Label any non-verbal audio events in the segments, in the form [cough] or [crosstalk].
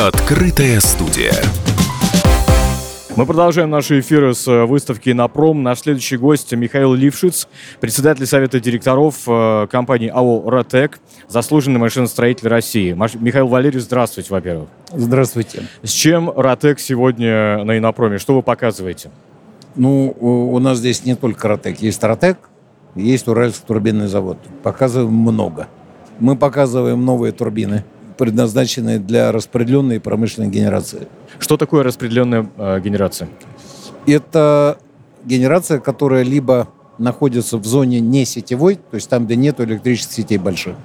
Открытая студия. Мы продолжаем наши эфиры с э, выставки «Напром». Наш следующий гость Михаил Лившиц, председатель Совета директоров э, компании АО «Ротек», заслуженный машиностроитель России. Михаил Валерьевич, здравствуйте, во-первых. Здравствуйте. С чем «Ротек» сегодня на «Инопроме»? Что вы показываете? Ну, у нас здесь не только «Ротек». Есть «Ротек», есть Уральский турбинный завод. Показываем много. Мы показываем новые турбины – предназначенные для распределенной промышленной генерации. Что такое распределенная э, генерация? Это генерация, которая либо находится в зоне не сетевой, то есть там, где нет электрических сетей больших,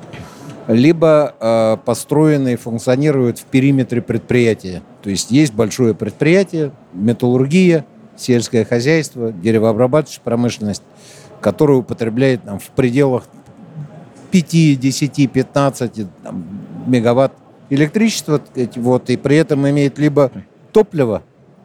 либо э, построены и функционируют в периметре предприятия. То есть есть большое предприятие, металлургия, сельское хозяйство, деревообрабатывающая промышленность, которая употребляет там, в пределах 5, 10, 15, там, мегаватт электричества, вот, и при этом имеет либо топливо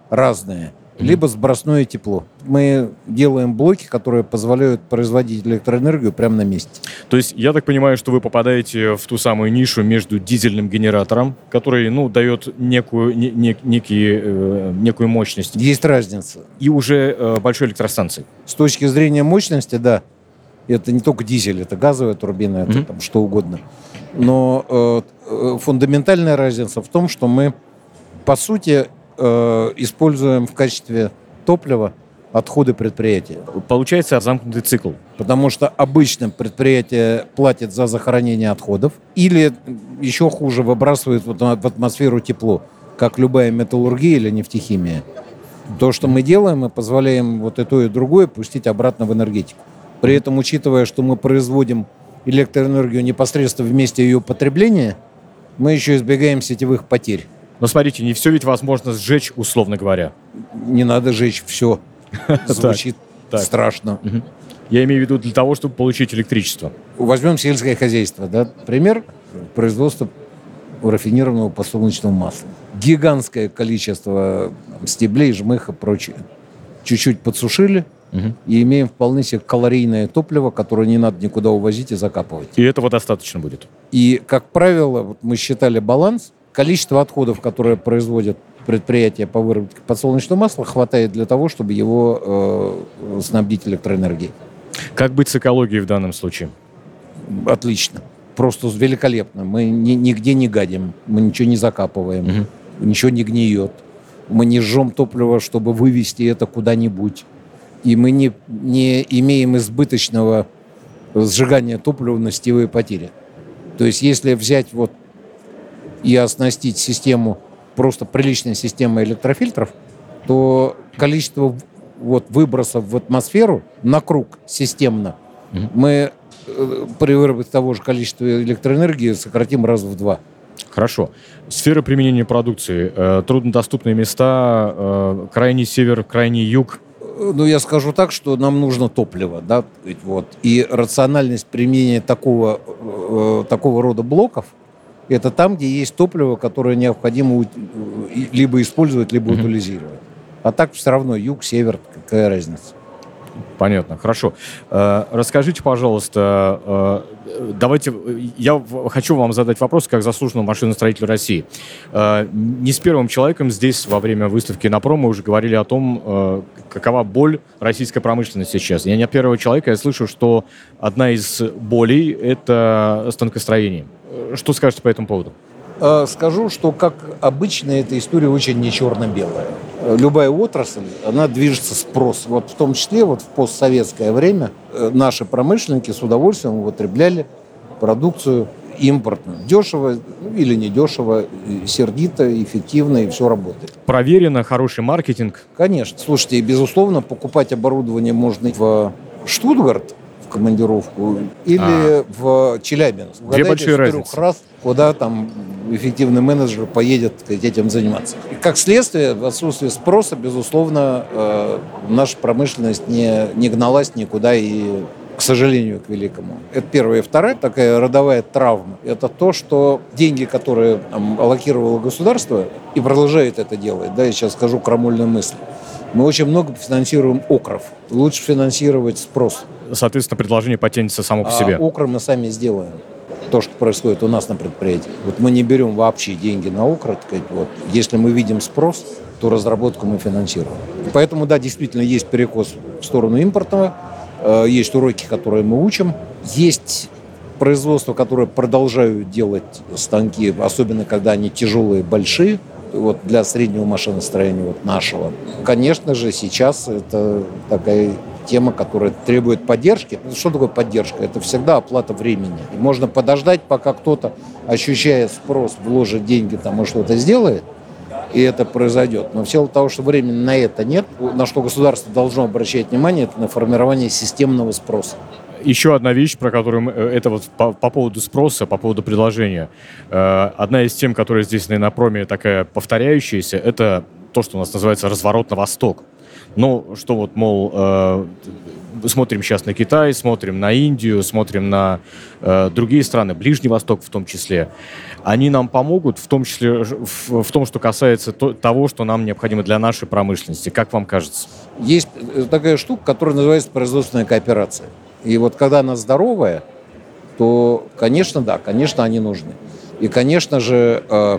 разное, либо сбросное тепло. Мы делаем блоки, которые позволяют производить электроэнергию прямо на месте. То есть я так понимаю, что вы попадаете в ту самую нишу между дизельным генератором, который ну, дает некую, не, не, некие, э, некую мощность. Есть разница. И уже э, большой электростанции. С точки зрения мощности, да. Это не только дизель, это газовая турбина, это mm-hmm. там что угодно. Но э, э, фундаментальная разница в том, что мы, по сути, э, используем в качестве топлива отходы предприятия. Получается замкнутый цикл. Потому что обычно предприятие платит за захоронение отходов или еще хуже выбрасывает в атмосферу тепло, как любая металлургия или нефтехимия. То, что мы делаем, мы позволяем вот и то, и другое пустить обратно в энергетику. При этом, учитывая, что мы производим электроэнергию непосредственно в месте ее потребления, мы еще избегаем сетевых потерь. Но смотрите, не все ведь возможно сжечь, условно говоря. Не надо сжечь все. [laughs] Звучит страшно. Я имею в виду для того, чтобы получить электричество. Возьмем сельское хозяйство. Да? Пример производства рафинированного подсолнечного масла. Гигантское количество стеблей, жмыха и прочее. Чуть-чуть подсушили – Угу. И имеем вполне себе калорийное топливо, которое не надо никуда увозить и закапывать. И этого достаточно будет? И, как правило, вот мы считали баланс, количество отходов, которые производят предприятия по выработке подсолнечного масла, хватает для того, чтобы его э, снабдить электроэнергией. Как быть с экологией в данном случае? Отлично. Просто великолепно. Мы ни, нигде не гадим, мы ничего не закапываем, угу. ничего не гниет. Мы не жжем топливо, чтобы вывести это куда-нибудь и мы не, не имеем избыточного сжигания топлива на сетевые потери. То есть если взять вот и оснастить систему, просто приличной системой электрофильтров, то количество вот выбросов в атмосферу на круг системно mm-hmm. мы э, при выработке того же количества электроэнергии сократим раз в два. Хорошо. Сфера применения продукции. Э, труднодоступные места, э, крайний север, крайний юг – ну, я скажу так, что нам нужно топливо, да, вот. И рациональность применения такого, э, такого рода блоков – это там, где есть топливо, которое необходимо либо использовать, либо утилизировать. А так все равно юг, север, какая разница. Понятно, хорошо. Э, расскажите, пожалуйста, э, давайте, я хочу вам задать вопрос как заслуженному машиностроителю России. Э, не с первым человеком здесь во время выставки на промо уже говорили о том, какова боль российской промышленности сейчас. Я не от первого человека, я слышу, что одна из болей – это станкостроение. Что скажете по этому поводу? Скажу, что, как обычно, эта история очень не черно-белая любая отрасль, она движется спрос. Вот в том числе вот в постсоветское время э, наши промышленники с удовольствием употребляли продукцию импортную. Дешево ну, или не дешево, сердито, эффективно, и все работает. Проверено, хороший маркетинг. Конечно. Слушайте, безусловно, покупать оборудование можно в Штутгарт, командировку или а. в Челябинск. Две большие разницы. раз, куда там эффективный менеджер поедет этим заниматься. И как следствие, в отсутствии спроса, безусловно, э, наша промышленность не, не гналась никуда и к сожалению, к великому. Это первое. И вторая такая родовая травма. Это то, что деньги, которые там, аллокировало государство, и продолжает это делать, да, я сейчас скажу крамольную мысль, мы очень много финансируем окров. Лучше финансировать спрос. Соответственно, предложение потянется само по а себе. окры мы сами сделаем. то, что происходит у нас на предприятии. Вот мы не берем вообще деньги на укрот. Вот. Если мы видим спрос, то разработку мы финансируем. Поэтому, да, действительно, есть перекос в сторону импортного, э, есть уроки, которые мы учим, есть производства, которые продолжают делать станки, особенно когда они тяжелые, большие, вот для среднего машиностроения вот нашего. Конечно же, сейчас это такая тема, которая требует поддержки. Что такое поддержка? Это всегда оплата времени. И можно подождать, пока кто-то, ощущая спрос, вложит деньги там и что-то сделает, и это произойдет. Но в силу того, что времени на это нет, на что государство должно обращать внимание, это на формирование системного спроса. Еще одна вещь, про которую мы, это вот по, по поводу спроса, по поводу предложения. Э, одна из тем, которая здесь на проме такая повторяющаяся, это то, что у нас называется разворот на восток. Ну, что вот, мол, э, смотрим сейчас на Китай, смотрим на Индию, смотрим на э, другие страны, Ближний Восток в том числе. Они нам помогут, в том числе в, в том, что касается то, того, что нам необходимо для нашей промышленности. Как вам кажется? Есть такая штука, которая называется производственная кооперация. И вот когда она здоровая, то, конечно, да, конечно, они нужны. И, конечно же, э,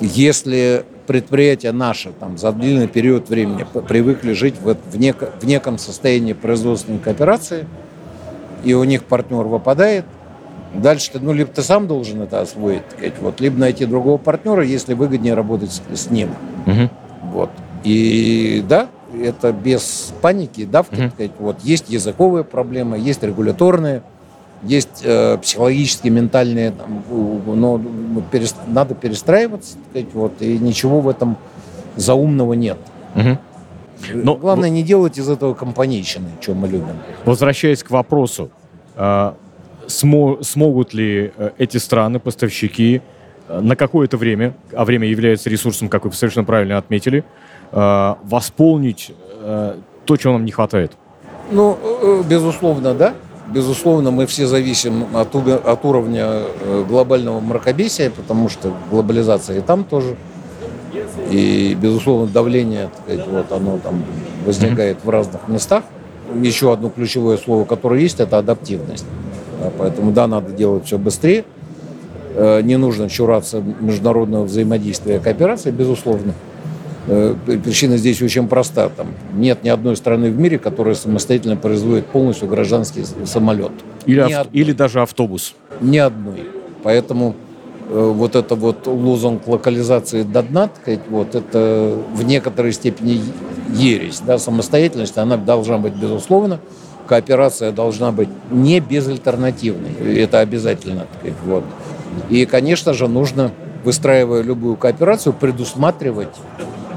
если предприятия наши там, за длинный период времени привыкли жить в, в, нек, в неком состоянии производственной кооперации, и у них партнер выпадает, дальше ты, ну, либо ты сам должен это освоить, вот, либо найти другого партнера, если выгоднее работать с, с ним. Угу. Вот. И да, это без паники, давки, сказать, вот есть языковые проблемы, есть регуляторные, есть э, психологические, ментальные, там, но перест... надо перестраиваться, сказать, вот, и ничего в этом заумного нет. Mm-hmm. Но, Главное, не делать из этого компанейщины, что мы любим. Возвращаясь к вопросу, э, смо- смогут ли э, эти страны, поставщики, э, на какое-то время, а время является ресурсом, как вы совершенно правильно отметили, Э, восполнить э, то, чего нам не хватает? Ну, э, безусловно, да. Безусловно, мы все зависим от, от уровня глобального мракобесия, потому что глобализация и там тоже. И, безусловно, давление, сказать, вот оно там возникает в разных местах. Еще одно ключевое слово, которое есть, это адаптивность. Да, поэтому, да, надо делать все быстрее. Не нужно чураться международного взаимодействия и кооперации, безусловно. Э, причина здесь очень проста. Там нет ни одной страны в мире, которая самостоятельно производит полностью гражданский самолет. Или, ав... или даже автобус. Ни одной. Поэтому э, вот это вот лозунг локализации до дна, вот это в некоторой степени ересь. Да? Самостоятельность, она должна быть безусловно. Кооперация должна быть не безальтернативной. Это обязательно. вот. И, конечно же, нужно, выстраивая любую кооперацию, предусматривать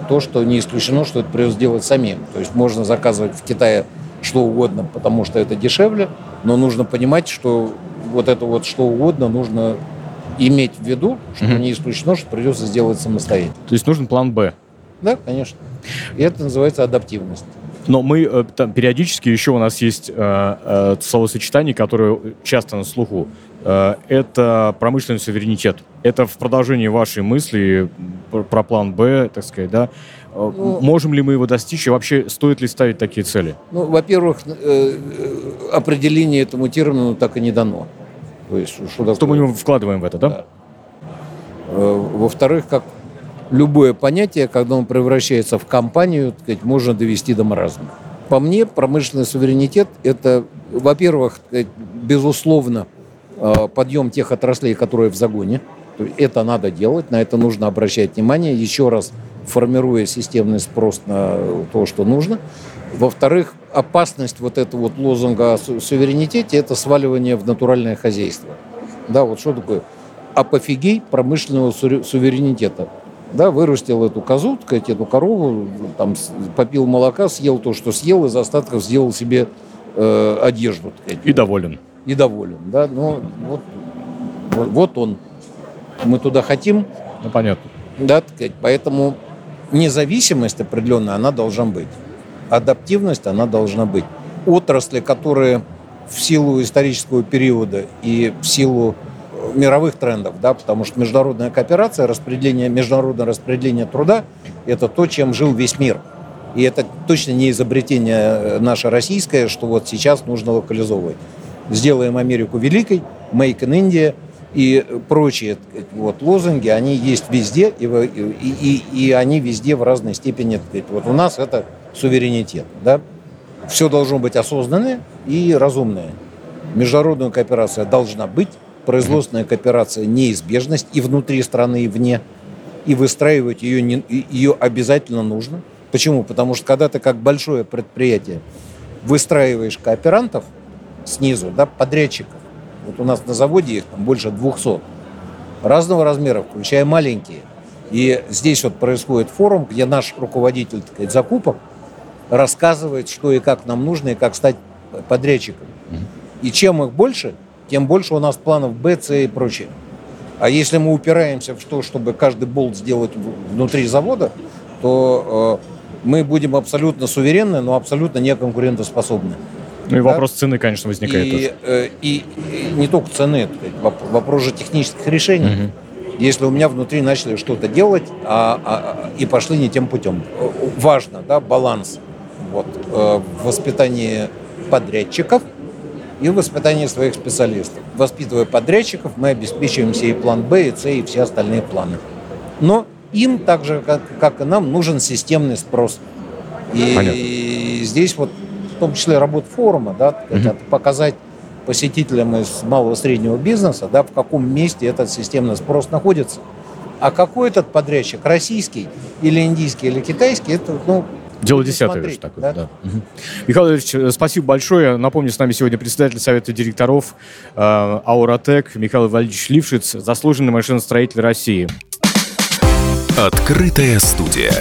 то, что не исключено, что это придется делать самим. То есть можно заказывать в Китае что угодно, потому что это дешевле, но нужно понимать, что вот это вот что угодно нужно иметь в виду, что угу. не исключено, что придется сделать самостоятельно. То есть нужен план «Б». Да, конечно. И это называется адаптивность. Но мы э, там, периодически еще у нас есть э, э, словосочетание, которое часто на слуху. Э, это промышленный суверенитет. Это в продолжении вашей мысли про план Б, так сказать, да? Э, ну, Можем ли мы его достичь и вообще стоит ли ставить такие цели? Ну, во-первых, э, определение этому термину так и не дано. То есть, что, что мы вкладываем в это, да? да. Во-вторых, как любое понятие, когда он превращается в компанию, так сказать, можно довести до маразма. По мне, промышленный суверенитет – это, во-первых, безусловно, Э, подъем тех отраслей, которые в загоне. Это надо делать, на это нужно обращать внимание, еще раз формируя системный спрос на то, что нужно. Во-вторых, опасность вот этого вот лозунга о суверенитете – это сваливание в натуральное хозяйство. Да, вот что такое апофигей промышленного суверенитета. Да, вырастил эту козу, сказать, эту корову, там, попил молока, съел то, что съел, из остатков сделал себе э, одежду. Сказать. И доволен и доволен. Да? Но вот, вот, вот он. Мы туда хотим. Ну, понятно. Да, поэтому независимость определенная, она должна быть. Адаптивность, она должна быть. Отрасли, которые в силу исторического периода и в силу мировых трендов, да, потому что международная кооперация, распределение, международное распределение труда – это то, чем жил весь мир. И это точно не изобретение наше российское, что вот сейчас нужно локализовывать сделаем Америку великой, Make in India, и прочие вот, лозунги, они есть везде, и, и, и, и они везде в разной степени. Вот у нас это суверенитет. Да? Все должно быть осознанное и разумное. Международная кооперация должна быть, производственная кооперация неизбежность и внутри страны, и вне. И выстраивать ее, не, ее обязательно нужно. Почему? Потому что когда ты как большое предприятие выстраиваешь кооперантов снизу, да, подрядчиков, вот у нас на заводе их там больше 200, разного размера, включая маленькие. И здесь вот происходит форум, где наш руководитель так сказать, закупок рассказывает, что и как нам нужно, и как стать подрядчиком. И чем их больше, тем больше у нас планов Б, С и прочее. А если мы упираемся в то, чтобы каждый болт сделать внутри завода, то э, мы будем абсолютно суверенны, но абсолютно не конкурентоспособны. Ну и да? вопрос цены, конечно, возникает. И, э, и, и не только цены, вопрос же технических решений. Угу. Если у меня внутри начали что-то делать а, а, и пошли не тем путем. Важно, да, баланс вот, э, в воспитании подрядчиков и в воспитании своих специалистов. Воспитывая подрядчиков, мы обеспечиваем себе и план Б, и С, и все остальные планы. Но им, так же, как, как и нам, нужен системный спрос. И Понятно. здесь вот том числе работа форума, да, угу. показать посетителям из малого и среднего бизнеса, да, в каком месте этот системный спрос находится. А какой этот подрядчик, российский или индийский или китайский, это ну, Дело десятое же такое. Да? Да. Угу. Михаил Ильич, э, спасибо большое. Напомню, с нами сегодня председатель Совета директоров э, Ауратек Михаил Валерьевич Лившиц, заслуженный машиностроитель России. Открытая студия.